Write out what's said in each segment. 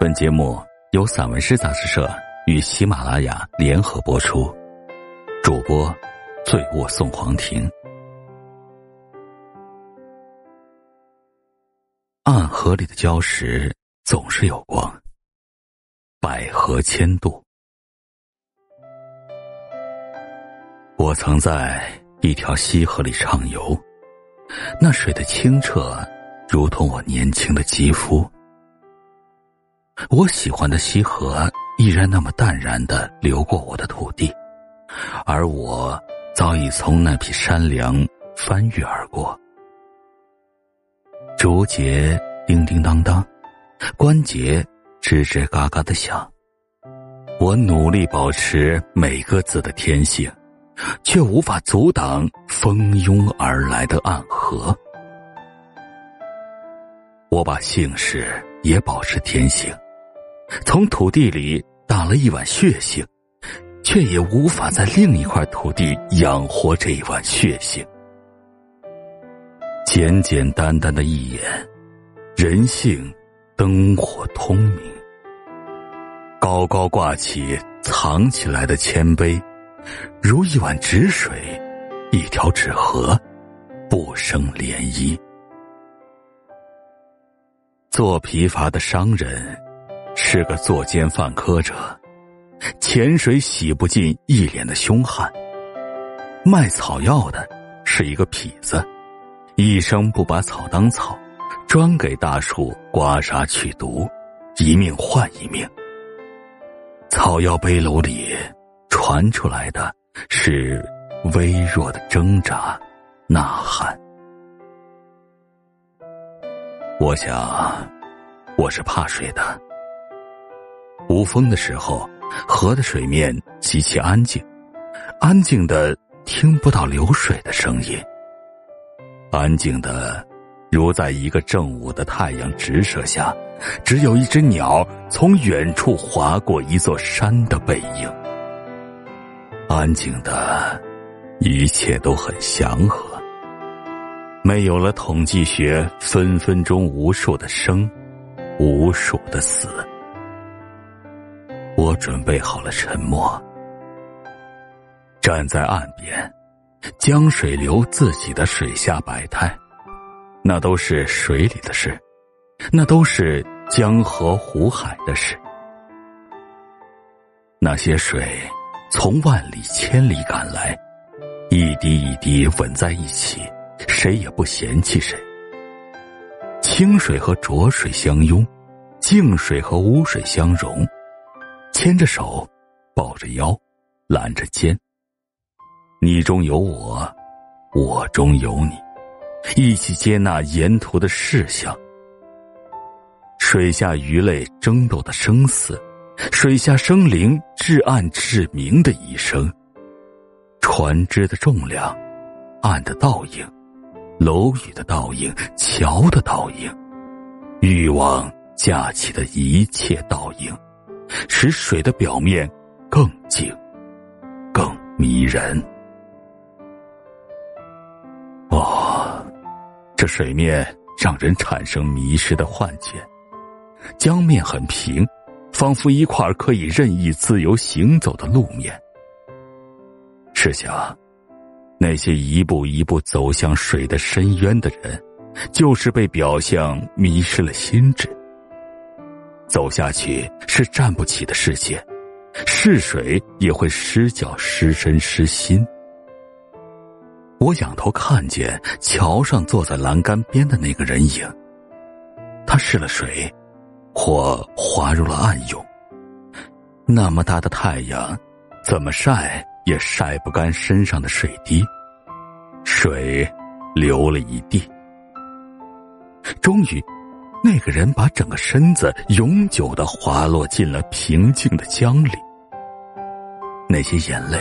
本节目由散文诗杂志社与喜马拉雅联合播出，主播醉卧送黄庭。暗河里的礁石总是有光，百合千度。我曾在一条溪河里畅游，那水的清澈，如同我年轻的肌肤。我喜欢的溪河依然那么淡然的流过我的土地，而我早已从那匹山梁翻越而过。竹节叮叮当当，关节吱吱嘎嘎的响。我努力保持每个字的天性，却无法阻挡蜂拥而来的暗河。我把姓氏也保持天性，从土地里打了一碗血性，却也无法在另一块土地养活这一碗血性。简简单单的一眼，人性灯火通明。高高挂起藏起来的谦卑，如一碗止水，一条纸河，不生涟漪。做疲乏的商人，是个作奸犯科者，潜水洗不尽一脸的凶悍。卖草药的，是一个痞子。一生不把草当草，专给大树刮痧去毒，一命换一命。草药背篓里传出来的是微弱的挣扎、呐喊。我想，我是怕水的。无风的时候，河的水面极其安静，安静的听不到流水的声音。安静的，如在一个正午的太阳直射下，只有一只鸟从远处划过一座山的背影。安静的，一切都很祥和。没有了统计学分分钟无数的生，无数的死。我准备好了沉默，站在岸边。江水流自己的水下百态，那都是水里的事，那都是江河湖海的事。那些水从万里千里赶来，一滴一滴吻在一起，谁也不嫌弃谁。清水和浊水相拥，静水和污水相融，牵着手，抱着腰，揽着肩。你中有我，我中有你，一起接纳沿途的事项。水下鱼类争斗的生死，水下生灵至暗至明的一生。船只的重量，岸的倒影，楼宇的倒影，桥的倒影，欲望架起的一切倒影，使水的表面更静，更迷人。哦，这水面让人产生迷失的幻觉。江面很平，仿佛一块可以任意自由行走的路面。试想，那些一步一步走向水的深渊的人，就是被表象迷失了心智。走下去是站不起的世界，试水也会失脚失身失心。我仰头看见桥上坐在栏杆边的那个人影，他试了水，或滑入了暗涌。那么大的太阳，怎么晒也晒不干身上的水滴，水流了一地。终于，那个人把整个身子永久的滑落进了平静的江里。那些眼泪，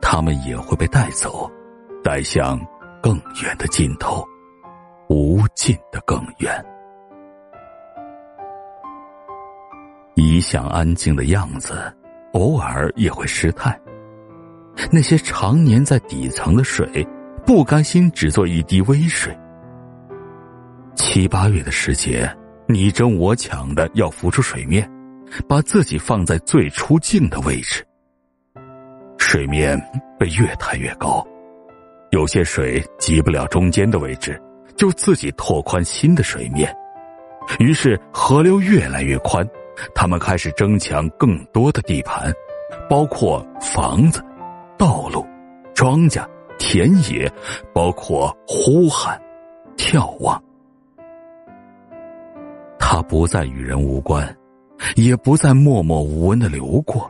他们也会被带走。带向更远的尽头，无尽的更远。一向安静的样子，偶尔也会失态。那些常年在底层的水，不甘心只做一滴微水。七八月的时节，你争我抢的要浮出水面，把自己放在最出镜的位置。水面被越抬越高，有些水挤不了中间的位置，就自己拓宽新的水面。于是河流越来越宽，他们开始争抢更多的地盘，包括房子、道路、庄稼、田野，包括呼喊、眺望。他不再与人无关，也不再默默无闻的流过，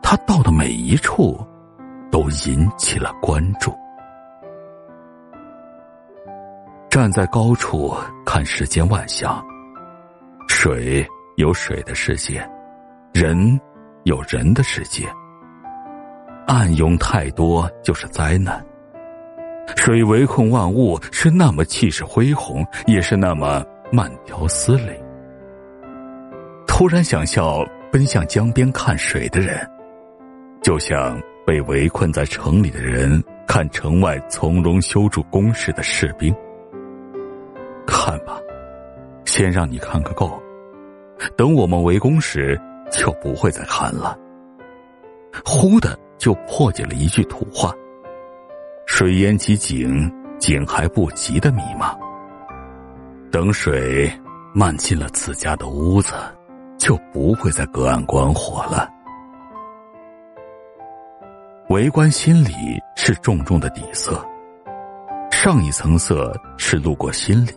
他到的每一处，都引起了关注。站在高处看世间万象，水有水的世界，人有人的世界。暗涌太多就是灾难。水围困万物，是那么气势恢宏，也是那么慢条斯理。突然想笑，奔向江边看水的人，就像被围困在城里的人看城外从容修筑工事的士兵。看吧，先让你看个够，等我们围攻时就不会再看了。忽的就破解了一句土话：“水淹其井，井还不及”的迷茫。等水漫进了自家的屋子，就不会再隔岸观火了。围观心理是重重的底色，上一层色是路过心里。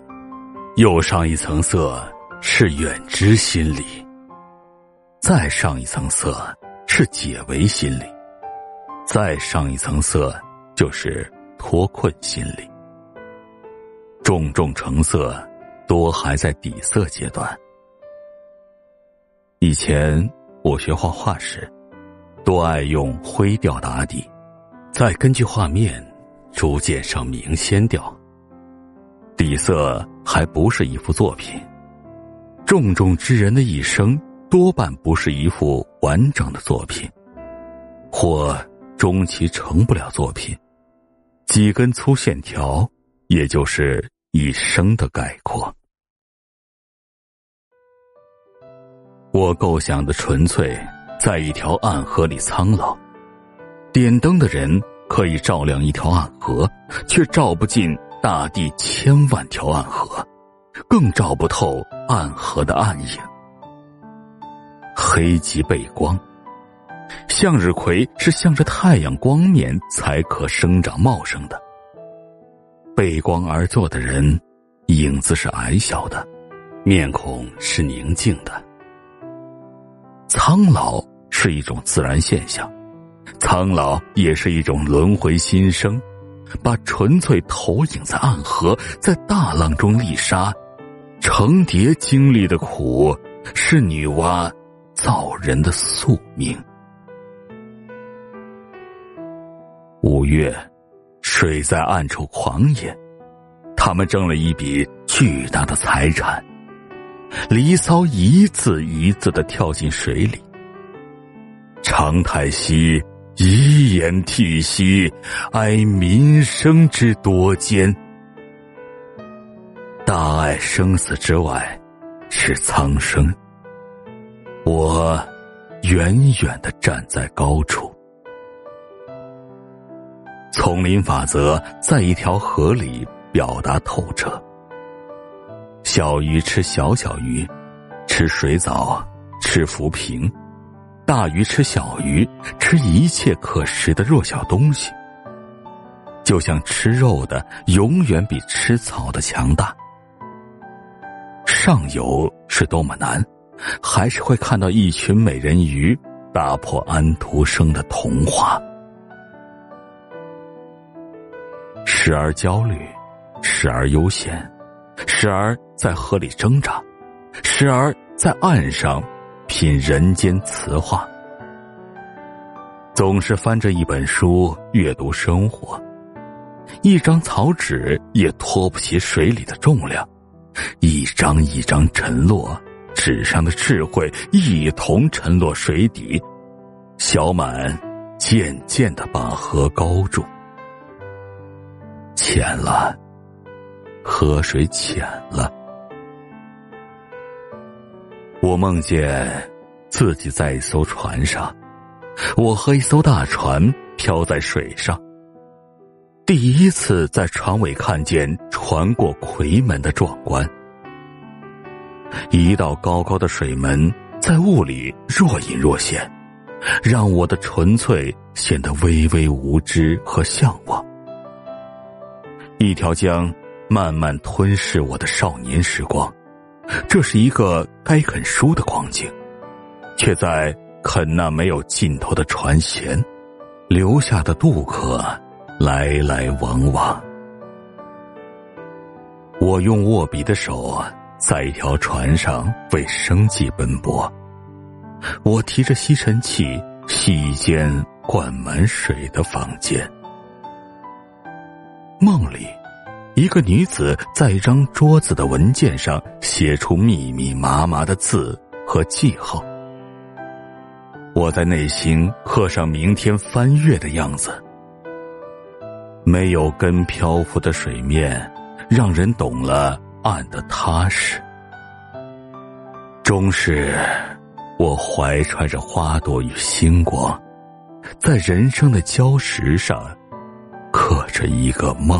又上一层色是远知心理，再上一层色是解围心理，再上一层色就是脱困心理。重重成色，多还在底色阶段。以前我学画画时，多爱用灰调打底，再根据画面逐渐上明鲜调。底色还不是一幅作品，重重之人的一生多半不是一幅完整的作品，或终其成不了作品，几根粗线条，也就是一生的概括。我构想的纯粹，在一条暗河里苍老，点灯的人可以照亮一条暗河，却照不进。大地千万条暗河，更照不透暗河的暗影。黑即背光，向日葵是向着太阳光面才可生长茂盛的。背光而坐的人，影子是矮小的，面孔是宁静的。苍老是一种自然现象，苍老也是一种轮回新生。把纯粹投影在暗河，在大浪中丽沙，成蝶经历的苦，是女娲造人的宿命。五月，水在暗处狂野，他们挣了一笔巨大的财产。离骚一字一字的跳进水里，长太息。遗言涕兮，哀民生之多艰。大爱生死之外，是苍生。我远远的站在高处。丛林法则在一条河里表达透彻。小鱼吃小小鱼，吃水藻，吃浮萍。大鱼吃小鱼，吃一切可食的弱小东西，就像吃肉的永远比吃草的强大。上游是多么难，还是会看到一群美人鱼打破安徒生的童话。时而焦虑，时而悠闲，时而在河里挣扎，时而在岸上。品人间词话，总是翻着一本书阅读生活，一张草纸也托不起水里的重量，一张一张沉落，纸上的智慧一同沉落水底，小满渐渐的把河高住，浅了，河水浅了。我梦见自己在一艘船上，我和一艘大船漂在水上。第一次在船尾看见船过夔门的壮观，一道高高的水门在雾里若隐若现，让我的纯粹显得微微无知和向往。一条江慢慢吞噬我的少年时光。这是一个该啃书的光景，却在啃那没有尽头的船舷，留下的渡客来来往往。我用握笔的手啊在一条船上为生计奔波，我提着吸尘器洗一间灌满水的房间。梦里。一个女子在一张桌子的文件上写出密密麻麻的字和记号，我在内心刻上明天翻阅的样子。没有根漂浮的水面，让人懂了岸的踏实。终是，我怀揣着花朵与星光，在人生的礁石上刻着一个梦。